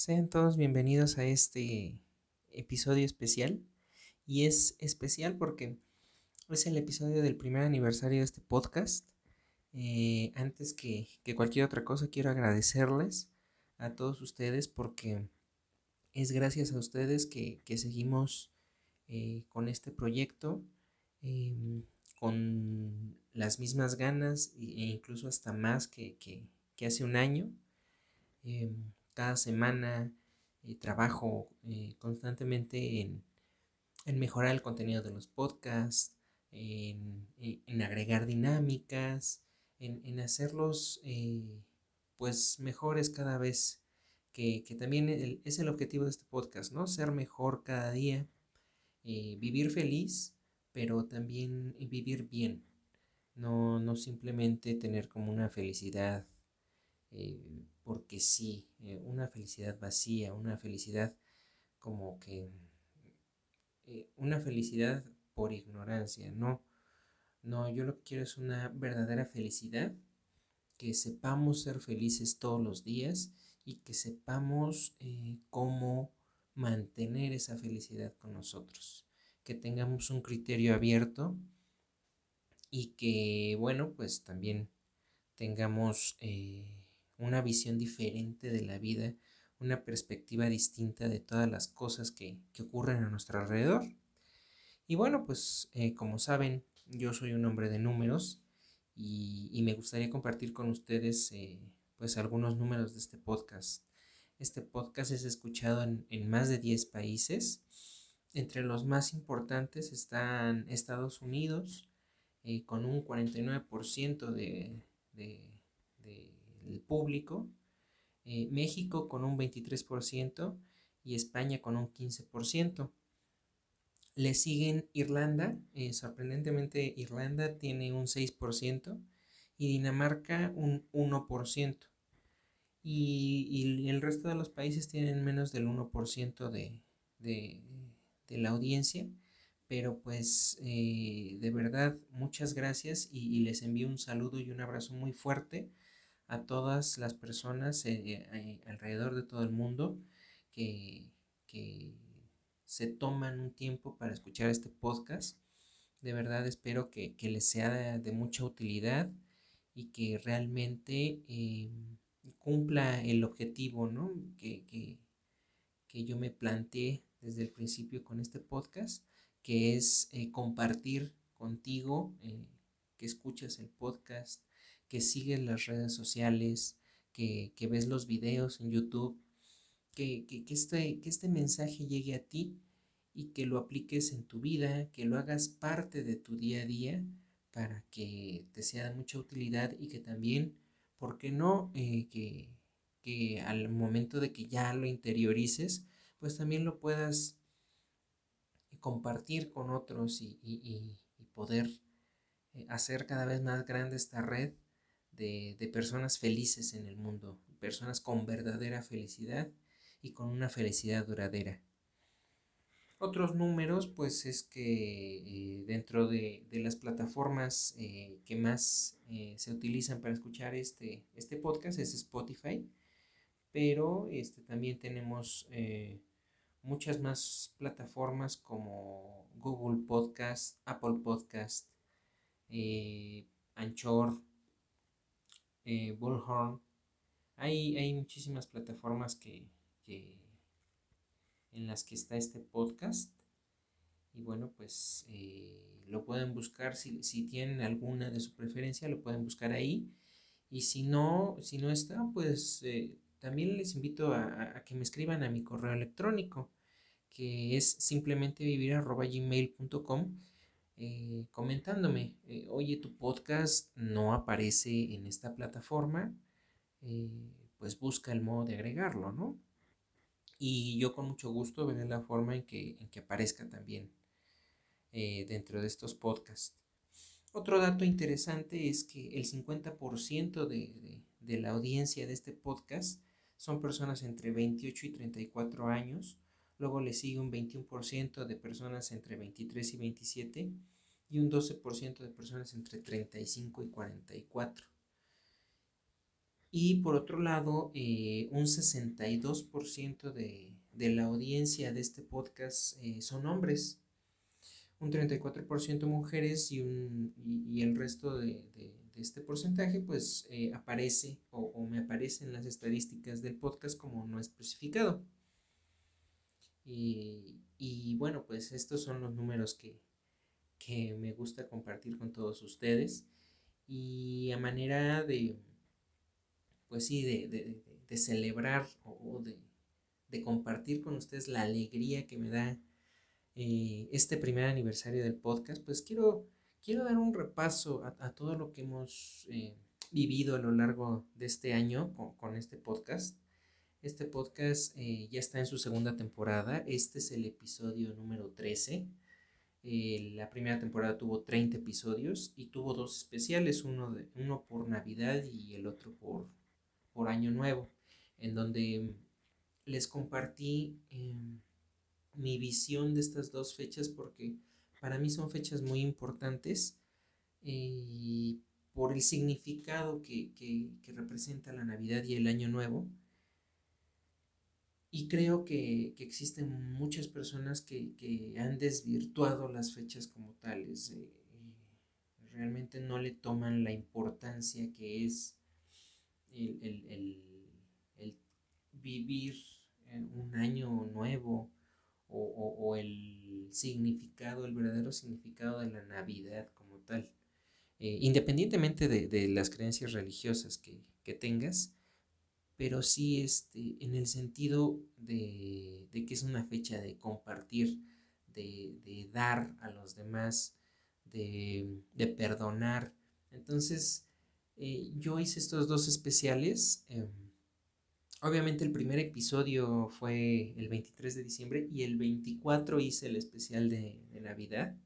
Sean todos bienvenidos a este episodio especial. Y es especial porque es el episodio del primer aniversario de este podcast. Eh, antes que, cualquier otra cosa, quiero agradecerles a todos ustedes porque es gracias a ustedes que, seguimos eh, con este proyecto, em, con las mismas ganas e incluso hasta más que, que hace un año. Em, cada semana eh, trabajo eh, constantemente en, mejorar el contenido de los podcasts, en, agregar dinámicas, en, hacerlos eh, pues mejores cada vez, que, también es el objetivo de este podcast, ¿no? Ser mejor cada día, vivir feliz, pero también vivir bien, no, no simplemente tener como una felicidad porque sí, eh, una felicidad vacía, una felicidad como que, eh, una felicidad por ignorancia, no, no, yo lo que quiero es una verdadera felicidad, que sepamos ser felices todos los días y que sepamos eh, cómo mantener esa felicidad con nosotros, que tengamos un criterio abierto y que, bueno, pues también tengamos una visión diferente de la vida, una perspectiva distinta de todas las cosas que, ocurren a nuestro alrededor. Y bueno, pues eh, como saben, yo soy un hombre de números y, me gustaría compartir con ustedes eh, pues algunos números de este podcast. Este podcast es escuchado en, más de 10 países. Entre los más importantes están Estados Unidos, eh, con un 49% de, el público, eh, México con un 23% y España con un 15%. Le siguen Irlanda, eh, sorprendentemente Irlanda tiene un 6% y Dinamarca un 1%. Y, el resto de los países tienen menos del 1% de, de, la audiencia. Pero pues eh, de verdad muchas gracias y les envío un saludo y un abrazo muy fuerte a todas las personas eh, eh, alrededor de todo el mundo que, se toman un tiempo para escuchar este podcast. De verdad espero que, les sea de, mucha utilidad y que realmente em, cumpla el objetivo que, que, yo me planteé desde el principio con este podcast, que es eh, compartir contigo, que escuchas el podcast, que sigues las redes sociales, que, ves los videos en YouTube, que, este, que este mensaje llegue a ti y que lo apliques en tu vida, que lo hagas parte de tu día a día para que te sea de mucha utilidad y que también, ¿por qué no? Eh, que, al momento de que ya lo interiorices, pues también lo puedas compartir con otros y, poder eh, hacer cada vez más grande esta red de, personas felices en el mundo, personas con verdadera felicidad y con una felicidad duradera. Otros números, pues es que eh, dentro de, las plataformas eh, que más eh, se utilizan para escuchar este, este podcast es Spotify, pero este, también tenemos muchas más plataformas como Google Podcast, Apple Podcast, Anchor, eh, Bullhorn. Hay, hay muchísimas plataformas que, en las que está este podcast. Y bueno, pues eh, lo pueden buscar, si, tienen alguna de su preferencia, lo pueden buscar ahí. Y si no, si no está, pues eh, también les invito a, que me escriban a mi correo electrónico, que es simplemente vivir.gmail.com eh, comentándome, eh, oye, tu podcast no aparece en esta plataforma, eh, pues busca el modo de agregarlo, ¿no? Y yo con mucho gusto veré la forma en que, en que aparezca también dentro de estos podcasts. Otro dato interesante es que el 50% de, de, la audiencia de este podcast son personas entre 28 y 34 años. Luego le sigue un 21% de personas entre 23 y 27 y un 12% de personas entre 35 y 44. Y por otro lado, eh, un 62% de, de, la audiencia de este podcast eh, son hombres, un 34% mujeres y, un, y, el resto de, de, este porcentaje pues eh, aparece o, o, me aparece en las estadísticas del podcast como no especificado. Y, y bueno, pues estos son los números que, que me gusta compartir con todos ustedes. Y a manera de, pues sí, de, celebrar o, de, compartir con ustedes la alegría que me da eh, este primer aniversario del podcast, pues quiero, quiero dar un repaso a, todo lo que hemos eh, vivido a lo largo de este año con, este podcast. Este podcast eh, ya está en su segunda temporada, este es el episodio número 13. la primera temporada tuvo 30 episodios y tuvo dos especiales, uno, de, uno por Navidad y el otro por por Año Nuevo, en donde les compartí em, mi visión de estas dos fechas porque para mí son fechas muy importantes y eh, por el significado que, representa la Navidad y el Año Nuevo. Y creo que, existen muchas personas que, han desvirtuado las fechas como tales. Eh, realmente no le toman la importancia que es el, vivir un año nuevo o, el significado, el verdadero significado de la Navidad como tal. Eh, independientemente de, las creencias religiosas que, tengas, pero sí este, en el sentido de, que es una fecha de compartir, de, dar a los demás, de, de perdonar. Entonces, eh, yo hice estos dos especiales. Em, obviamente el primer episodio fue el 23 de diciembre y el 24 hice el especial de, Navidad,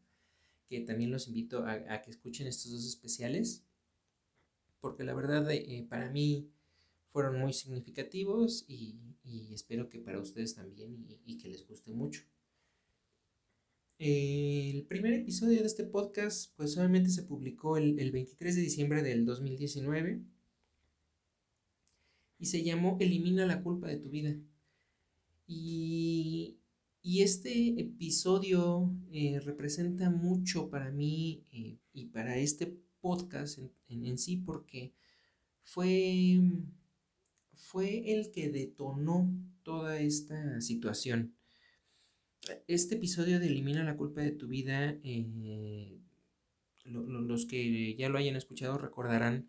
que también los invito a, que escuchen estos dos especiales, porque la verdad eh, para mí fueron muy significativos y, espero que para ustedes también y que les guste mucho. El primer episodio de este podcast, pues obviamente se publicó el, 23 de diciembre del 2019 y se llamó Elimina la culpa de tu vida. Y, este episodio eh, representa mucho para mí eh, y para este podcast en, en, sí porque fue, fue el que detonó toda esta situación. Este episodio de Elimina la culpa de tu vida, eh, los que ya lo hayan escuchado recordarán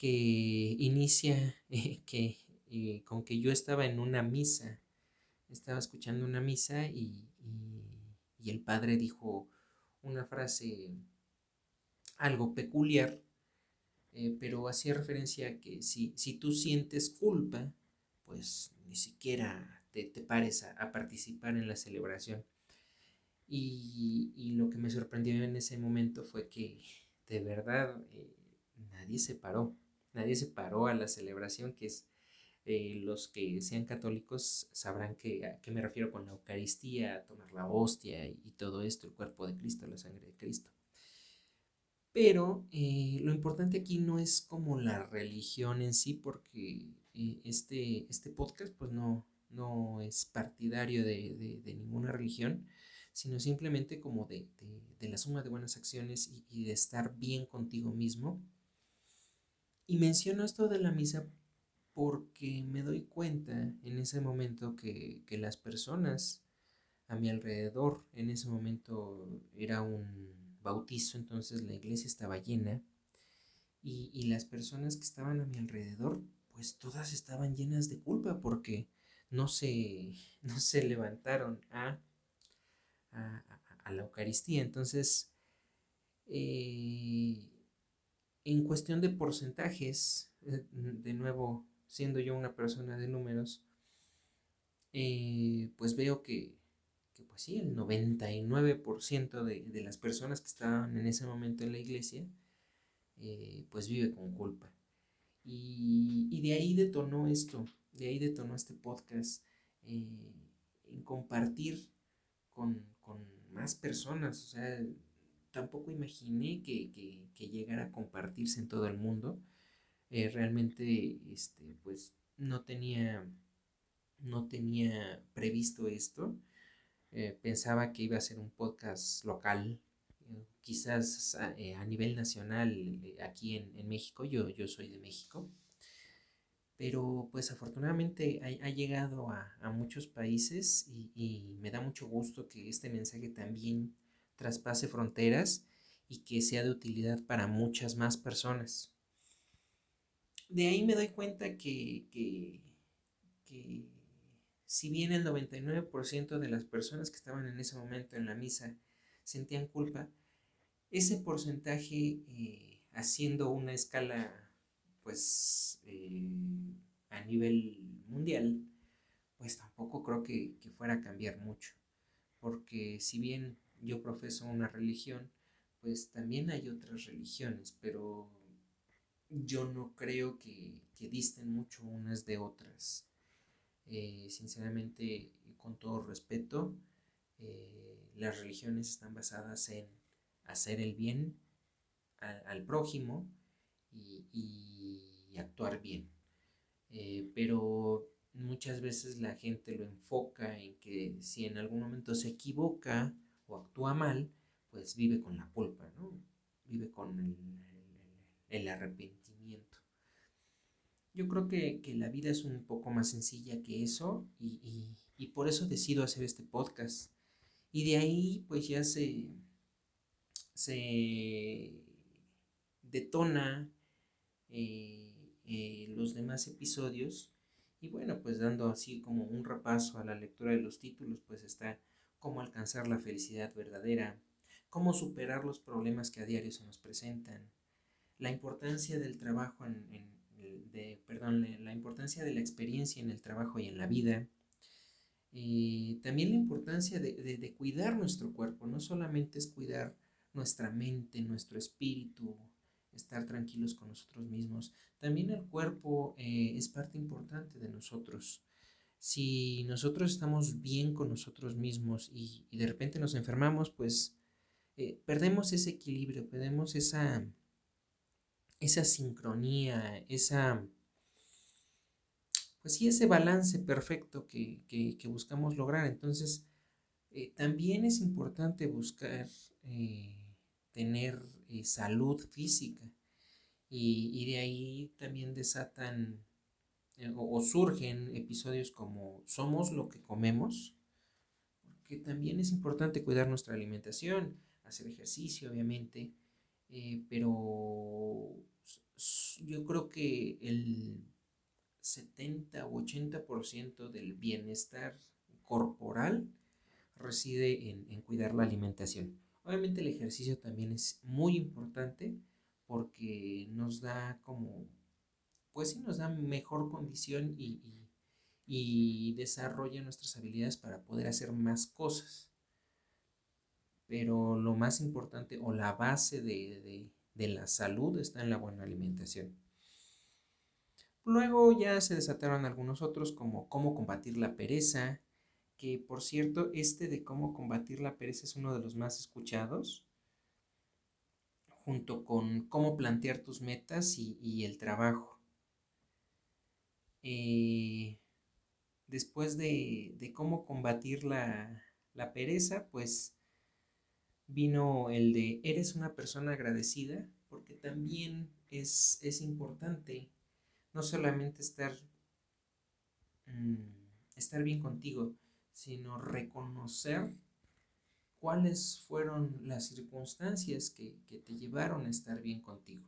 que inicia que, eh, con que yo estaba en una misa, estaba escuchando una misa y, el padre dijo una frase algo peculiar, eh, pero hacía referencia a que si, si tú sientes culpa, pues ni siquiera te, pares a, participar en la celebración. Y, lo que me sorprendió en ese momento fue que de verdad eh, nadie se paró, nadie se paró a la celebración, que es eh, los que sean católicos sabrán que, a qué me refiero con la Eucaristía, tomar la hostia y, todo esto, el cuerpo de Cristo, la sangre de Cristo. Pero eh, lo importante aquí no es como la religión en sí, porque este, este podcast pues no, no es partidario de, ninguna religión, sino simplemente como de, la suma de buenas acciones y, de estar bien contigo mismo. Y menciono esto de la misa porque me doy cuenta en ese momento que, las personas a mi alrededor, en ese momento era un bautizo, entonces la iglesia estaba llena y, y las personas que estaban a mi alrededor, pues todas estaban llenas de culpa porque no se, no se levantaron a, a, la Eucaristía. Entonces, eh, en cuestión de porcentajes, eh, de nuevo, siendo yo una persona de números, eh, pues veo que, pues sí, el 99% de, de, las personas que estaban en ese momento en la iglesia, eh, pues vive con culpa. Y, y, de ahí detonó esto, de ahí detonó este podcast, eh, en compartir con, con, más personas. O sea, tampoco imaginé que, que, que, llegara a compartirse en todo el mundo. Eh, realmente, este, pues, no tenía, no tenía previsto esto. Eh, pensaba que iba a ser un podcast local, quizás a, eh, a nivel nacional eh, aquí en, en, México, yo, yo soy de México, pero pues afortunadamente ha, ha llegado a, a, muchos países y, y, me da mucho gusto que este mensaje también traspase fronteras y que sea de utilidad para muchas más personas. De ahí me doy cuenta que, que, que si bien el 99% de las personas que estaban en ese momento en la misa sentían culpa, ese porcentaje eh, haciendo una escala pues eh, a nivel mundial, pues tampoco creo que, que, fuera a cambiar mucho. Porque si bien yo profeso una religión, pues también hay otras religiones, pero yo no creo que, que disten mucho unas de otras. Eh, sinceramente, con todo respeto, eh, las religiones están basadas en hacer el bien al, prójimo y, y, actuar bien. Eh, pero muchas veces la gente lo enfoca en que si en algún momento se equivoca o actúa mal, pues vive con la culpa, ¿no? Vive con el, el, el arrepentimiento. Yo creo que, que, la vida es un poco más sencilla que eso y, y, y por eso decido hacer este podcast. Y de ahí pues ya se, se detona eh, eh, los demás episodios y bueno pues dando así como un repaso a la lectura de los títulos pues está cómo alcanzar la felicidad verdadera, cómo superar los problemas que a diario se nos presentan, la importancia del trabajo en, en de, perdón, la importancia de la experiencia en el trabajo y en la vida, eh, también la importancia de, de, de, cuidar nuestro cuerpo, no solamente es cuidar nuestra mente, nuestro espíritu, estar tranquilos con nosotros mismos. También el cuerpo eh, es parte importante de nosotros. Si nosotros estamos bien con nosotros mismos y, y de repente nos enfermamos, pues eh, perdemos ese equilibrio, perdemos esa, esa sincronía, esa, pues sí, ese balance perfecto que, que, buscamos lograr. Entonces, eh, también es importante buscar eh, tener eh, salud física y, y, de ahí también desatan o, o, surgen episodios como somos lo que comemos, porque también es importante cuidar nuestra alimentación, hacer ejercicio obviamente, eh, pero yo creo que el 70 o 80% del bienestar corporal reside en, en cuidar la alimentación. Obviamente el ejercicio también es muy importante porque nos da como, pues sí, nos da mejor condición y, y, y desarrolla nuestras habilidades para poder hacer más cosas. Pero lo más importante o la base de, de, de la salud está en la buena alimentación. Luego ya se desataron algunos otros como cómo combatir la pereza, que por cierto, este de cómo combatir la pereza es uno de los más escuchados, junto con cómo plantear tus metas y, y el trabajo. Eh, después de, de, cómo combatir la, la pereza, pues vino el de eres una persona agradecida, porque también es, es importante no solamente estar, mmm, estar bien contigo, sino reconocer cuáles fueron las circunstancias que, que te llevaron a estar bien contigo.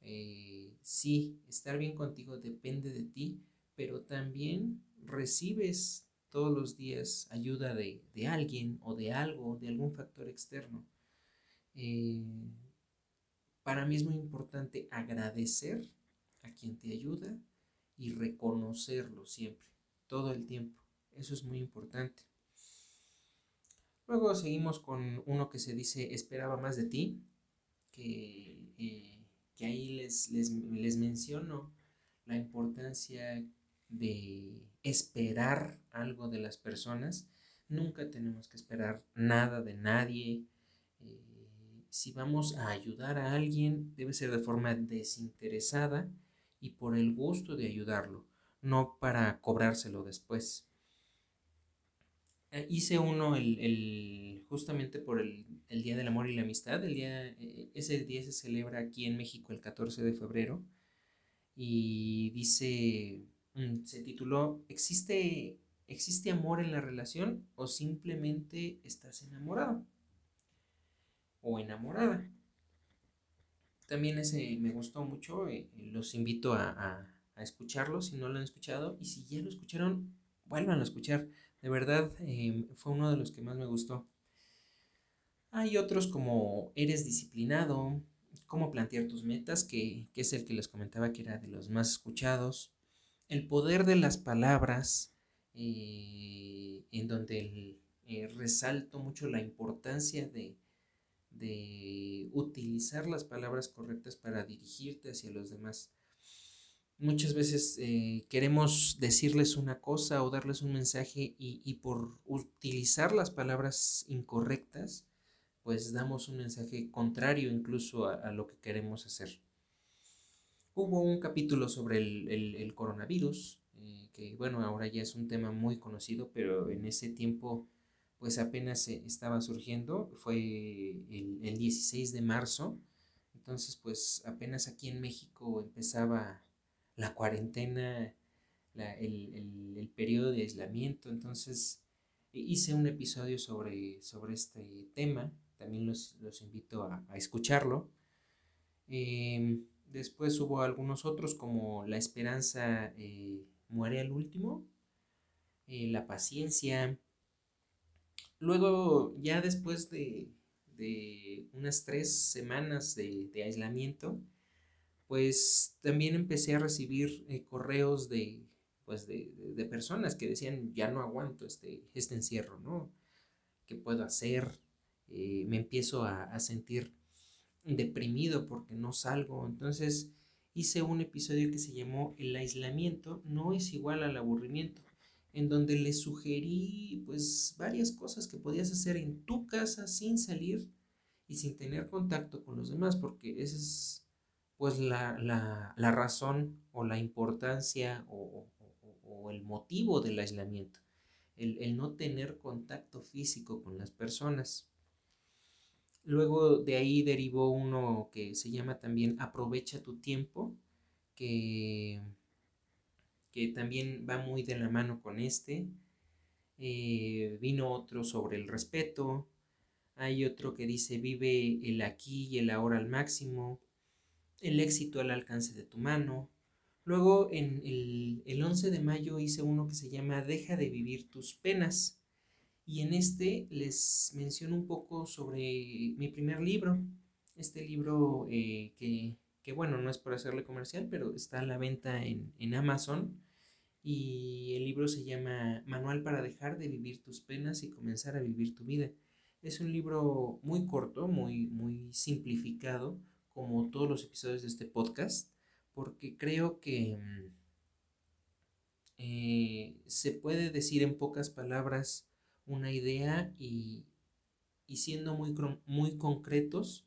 Eh, sí, estar bien contigo depende de ti, pero también recibes todos los días ayuda de, de alguien o de algo, de algún factor externo. Eh, para mí es muy importante agradecer a quien te ayuda y reconocerlo siempre, todo el tiempo Eso es muy importante. Luego seguimos con uno que se dice esperaba más de ti, que, eh, que ahí les, les, les menciono la importancia de esperar algo de las personas. Nunca tenemos que esperar nada de nadie. Eh, si vamos a ayudar a alguien, debe ser de forma desinteresada y por el gusto de ayudarlo, no para cobrárselo después. Eh, hice uno el, justamente por el, Día del Amor y la Amistad. El día, eh, ese día se celebra aquí en México el 14 de febrero. Y dice, se tituló, ¿existe, ¿existe amor en la relación o simplemente estás enamorado? O enamorada. También ese me gustó mucho, eh, los invito a, a, escucharlo si no lo han escuchado. Y si ya lo escucharon, vuelvan a escuchar de verdad em, fue uno de los que más me gustó. Hay otros como Eres disciplinado, Cómo plantear tus metas, que, es el que les comentaba que era de los más escuchados. El poder de las palabras, eh, en donde eh, resalto mucho la importancia de, de utilizar las palabras correctas para dirigirte hacia los demás. Muchas veces eh, queremos decirles una cosa o darles un mensaje y, por utilizar las palabras incorrectas, pues damos un mensaje contrario incluso a, lo que queremos hacer. Hubo un capítulo sobre el, coronavirus, eh, que bueno, ahora ya es un tema muy conocido, pero en ese tiempo pues apenas estaba surgiendo, fue el, el 16 de marzo, entonces pues apenas aquí en México empezaba la cuarentena, el, periodo de aislamiento. Entonces hice un episodio sobre, sobre este tema. También los, invito a, escucharlo. Em, después hubo algunos otros como La esperanza eh, muere al último, eh, La paciencia. Luego, ya después de, unas tres semanas de, de aislamiento, pues también empecé a recibir eh, correos de, pues de, personas que decían, ya no aguanto este, este encierro, ¿no? ¿Qué puedo hacer? Me empiezo a, sentir deprimido porque no salgo. Entonces hice un episodio que se llamó El aislamiento no es igual al aburrimiento, en donde le sugerí pues varias cosas que podías hacer en tu casa sin salir y sin tener contacto con los demás, porque ese es pues la, razón o la importancia o, el motivo del aislamiento, el, no tener contacto físico con las personas. Luego de ahí derivó uno que se llama también Aprovecha tu tiempo, que, que también va muy de la mano con este. Eh, vino otro sobre el respeto. Hay otro que dice vive el aquí y el ahora al máximo el éxito al alcance de tu mano. Luego, en el, el 11 de mayo hice uno que se llama Deja de vivir tus penas. Y en este les menciono un poco sobre mi primer libro. Este libro eh, que, que, bueno, no es por hacerle comercial, pero está a la venta en, en Amazon. Y el libro se llama Manual para dejar de vivir tus penas y comenzar a vivir tu vida. Es un libro muy corto, muy, muy simplificado, como todos los episodios de este podcast, porque creo que mm, eh, se puede decir en pocas palabras una idea y, siendo muy, muy concretos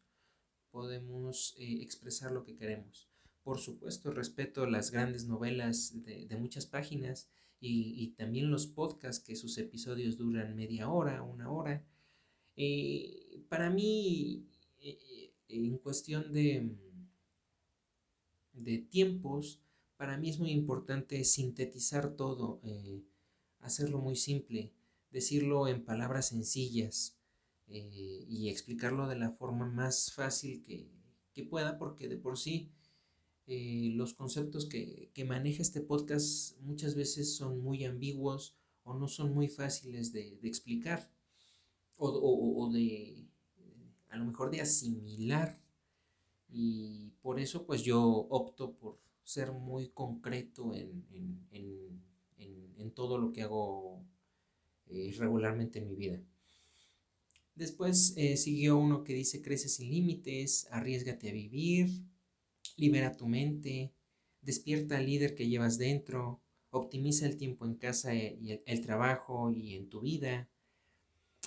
podemos eh, expresar lo que queremos. Por supuesto, respeto las grandes novelas de, muchas páginas y, también los podcasts que sus episodios duran media hora, una hora. Eh, para mí en cuestión de, de tiempos, para mí es muy importante sintetizar todo, eh, hacerlo muy simple, decirlo en palabras sencillas eh, y explicarlo de la forma más fácil que, pueda, porque de por sí eh, los conceptos que, maneja este podcast muchas veces son muy ambiguos o no son muy fáciles de, explicar o de a lo mejor de asimilar. Y por eso pues yo opto por ser muy concreto en, todo lo que hago eh, regularmente en mi vida. Después eh, siguió uno que dice crece sin límites, arriesgate a vivir, libera tu mente, despierta al líder que llevas dentro, optimiza el tiempo en casa y el, trabajo y en tu vida,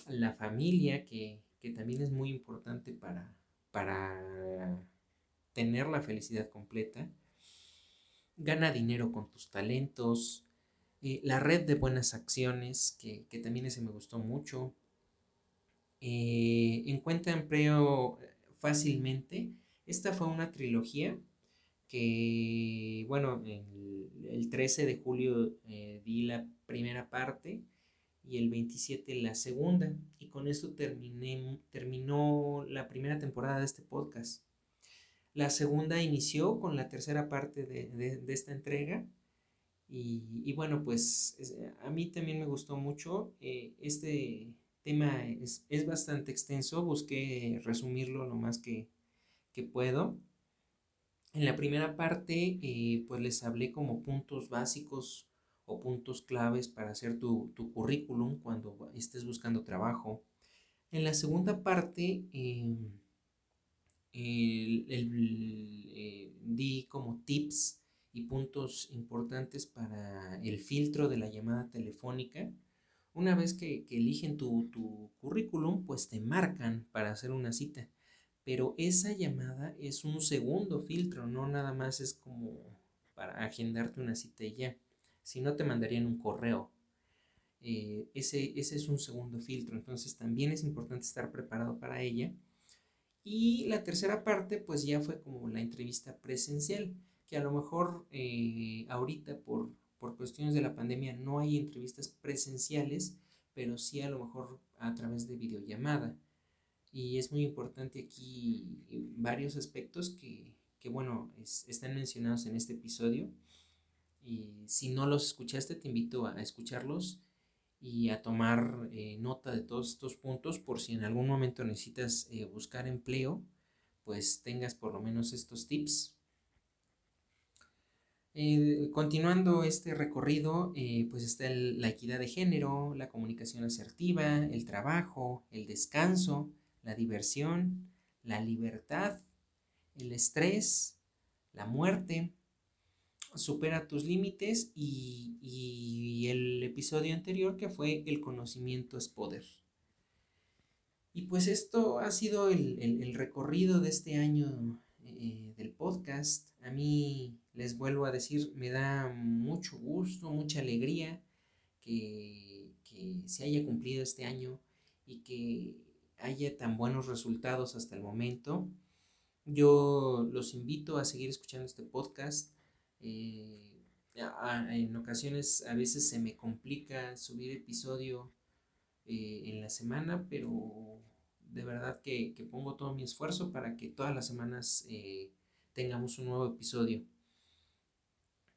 la familia, que, también es muy importante para, para tener la felicidad completa, gana dinero con tus talentos, eh, la red de buenas acciones, que, también ese me gustó mucho, eh, encuentra empleo fácilmente. Esta fue una trilogía que, bueno, el, 13 de julio eh, di la primera parte y el 27 la segunda. Y con esto terminé, terminó la primera temporada de este podcast. La segunda inició con la tercera parte de, esta entrega. Y, bueno, pues a mí también me gustó mucho. Eh, este tema es, bastante extenso. Busqué resumirlo lo más que, que puedo. En la primera parte, eh, pues les hablé como puntos básicos o puntos claves para hacer tu, currículum cuando estés buscando trabajo. En la segunda parte, em, eh, di como tips y puntos importantes para el filtro de la llamada telefónica. Una vez que, eligen tu, tu currículum, pues te marcan para hacer una cita pero esa llamada es un segundo filtro, no nada más es como para agendarte una cita y ya, si no te mandarían un correo. Eh, ese, ese es un segundo filtro, entonces también es importante estar preparado para ella. Y la tercera parte, pues ya fue como la entrevista presencial, que a lo mejor eh, ahorita por, por cuestiones de la pandemia no hay entrevistas presenciales, pero sí a lo mejor a través de videollamada. Y es muy importante aquí varios aspectos que, bueno, están mencionados en este episodio. Y si no los escuchaste, te invito a, escucharlos y a tomar eh, nota de todos estos puntos por si en algún momento necesitas eh, buscar empleo, pues tengas por lo menos estos tips. Eh, continuando este recorrido, pues está la equidad de género, la comunicación asertiva, el trabajo, el descanso, la diversión, la libertad, el estrés, la muerte. Supera tus límites y, el episodio anterior que fue el conocimiento es poder. Y pues esto ha sido el, recorrido de este año eh, del podcast. A mí, les vuelvo a decir, me da mucho gusto, mucha alegría que, que se haya cumplido este año y que haya tan buenos resultados hasta el momento. Yo los invito a seguir escuchando este podcast. Eh, en ocasiones a veces se me complica subir episodio eh, en la semana, pero de verdad que, pongo todo mi esfuerzo para que todas las semanas eh, tengamos un nuevo episodio.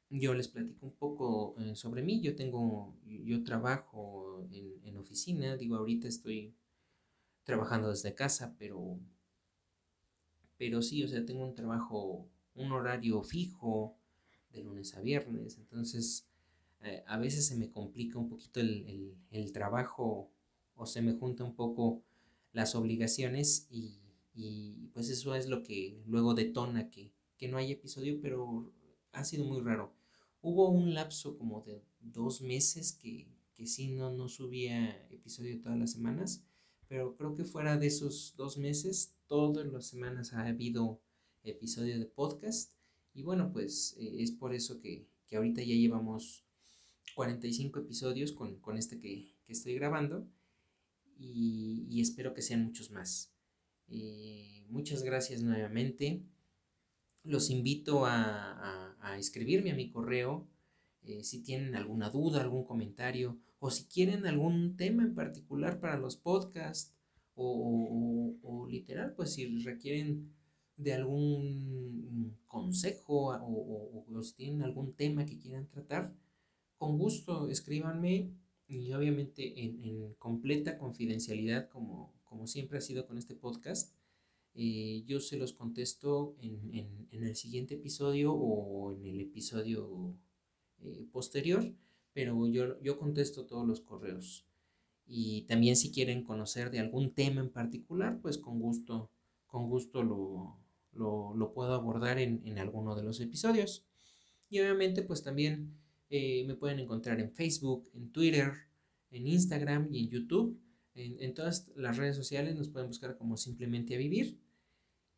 Yo les platico un poco sobre mí. Yo tengo, yo trabajo en, en oficina. Digo, ahorita estoy trabajando desde casa, pero, pero sí, o sea, tengo un trabajo, un horario fijo de lunes a viernes, entonces eh, a veces se me complica un poquito el, trabajo o se me junta un poco las obligaciones y, pues eso es lo que luego detona que, no hay episodio, pero ha sido muy raro. Hubo un lapso como de dos meses que, que sí no, no subía episodio todas las semanas pero creo que fuera de esos dos meses, todas las semanas ha habido episodio de podcast. Y bueno, pues eh, es por eso que, ahorita ya llevamos 45 episodios con, este que, estoy grabando. Y, espero que sean muchos más. Eh, muchas gracias nuevamente. Los invito a, escribirme a mi correo eh, si tienen alguna duda, algún comentario o si quieren algún tema en particular para los podcasts o, literal, pues si requieren de algún consejo o, si tienen algún tema que quieran tratar, con gusto escríbanme y obviamente en, completa confidencialidad como, como siempre ha sido con este podcast. Eh, yo se los contesto en, el siguiente episodio o en el episodio eh, posterior pero yo, yo contesto todos los correos. Y también si quieren conocer de algún tema en particular, pues con gusto, con gusto lo, lo, puedo abordar en, en, alguno de los episodios. Y obviamente pues también eh, me pueden encontrar en Facebook, en Twitter, en Instagram y en YouTube. En, en, todas las redes sociales nos pueden buscar como simplemente a vivir.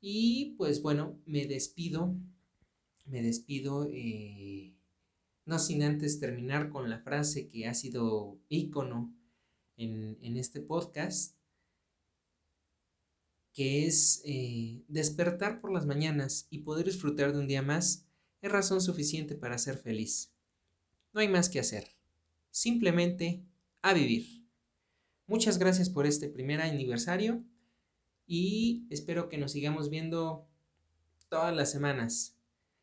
Y pues bueno, me despido. Me despido. Eh, no sin antes terminar con la frase que ha sido ícono en, este podcast, que es eh, despertar por las mañanas y poder disfrutar de un día más es razón suficiente para ser feliz. No hay más que hacer, simplemente a vivir. Muchas gracias por este primer aniversario y espero que nos sigamos viendo todas las semanas.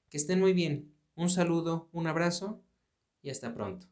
Que estén muy bien. Un saludo, un abrazo y hasta pronto.